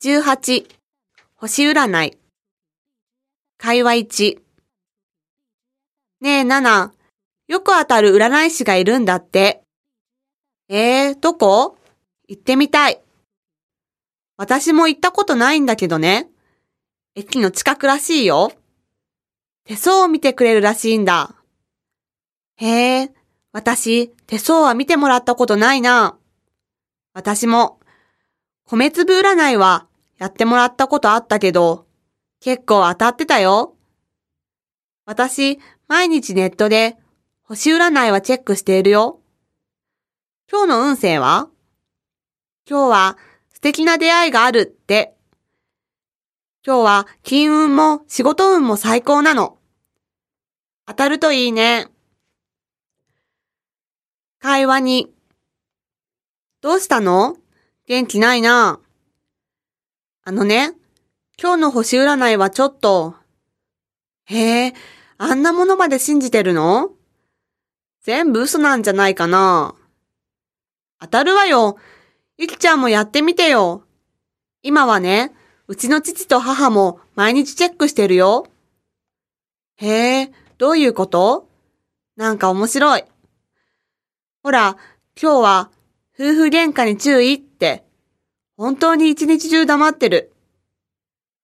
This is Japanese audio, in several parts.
18、星占い。会話1。ねえ、ナナ、よく当たる占い師がいるんだって。えー、どこ？行ってみたい。私も行ったことないんだけどね。駅の近くらしいよ。手相を見てくれるらしいんだ。へえ、私、手相は見てもらったことないな。私も、米粒占いはやってもらったことあったけど、結構当たってたよ。私、毎日ネットで星占いはチェックしているよ。今日の運勢は？今日は素敵な出会いがあるって。今日は金運も仕事運も最高なの。当たるといいね。会話に。どうしたの？元気ないな。あのね、今日の星占いはちょっと。へえ、あんなものまで信じてるの？全部嘘なんじゃないかな。当たるわよ。ゆきちゃんもやってみてよ。今はね、うちの父と母も毎日チェックしてるよ。へえ、どういうこと？なんか面白い。ほら、今日は夫婦喧嘩に注意って、本当に一日中黙ってる。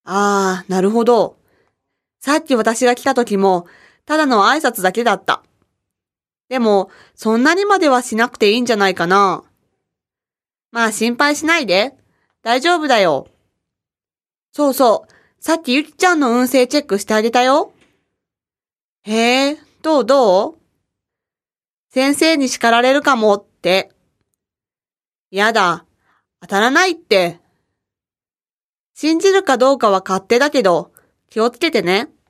ああ、なるほど。さっき私が来た時も、ただの挨拶だけだった。でも、そんなにまではしなくていいんじゃないかな。まあ心配しないで。大丈夫だよ。そうそう。さっきゆきちゃんの運勢チェックしてあげたよ。へえ、どうどう？先生に叱られるかもって。やだ。当たらないって。信じるかどうかは勝手だけど、気をつけてね。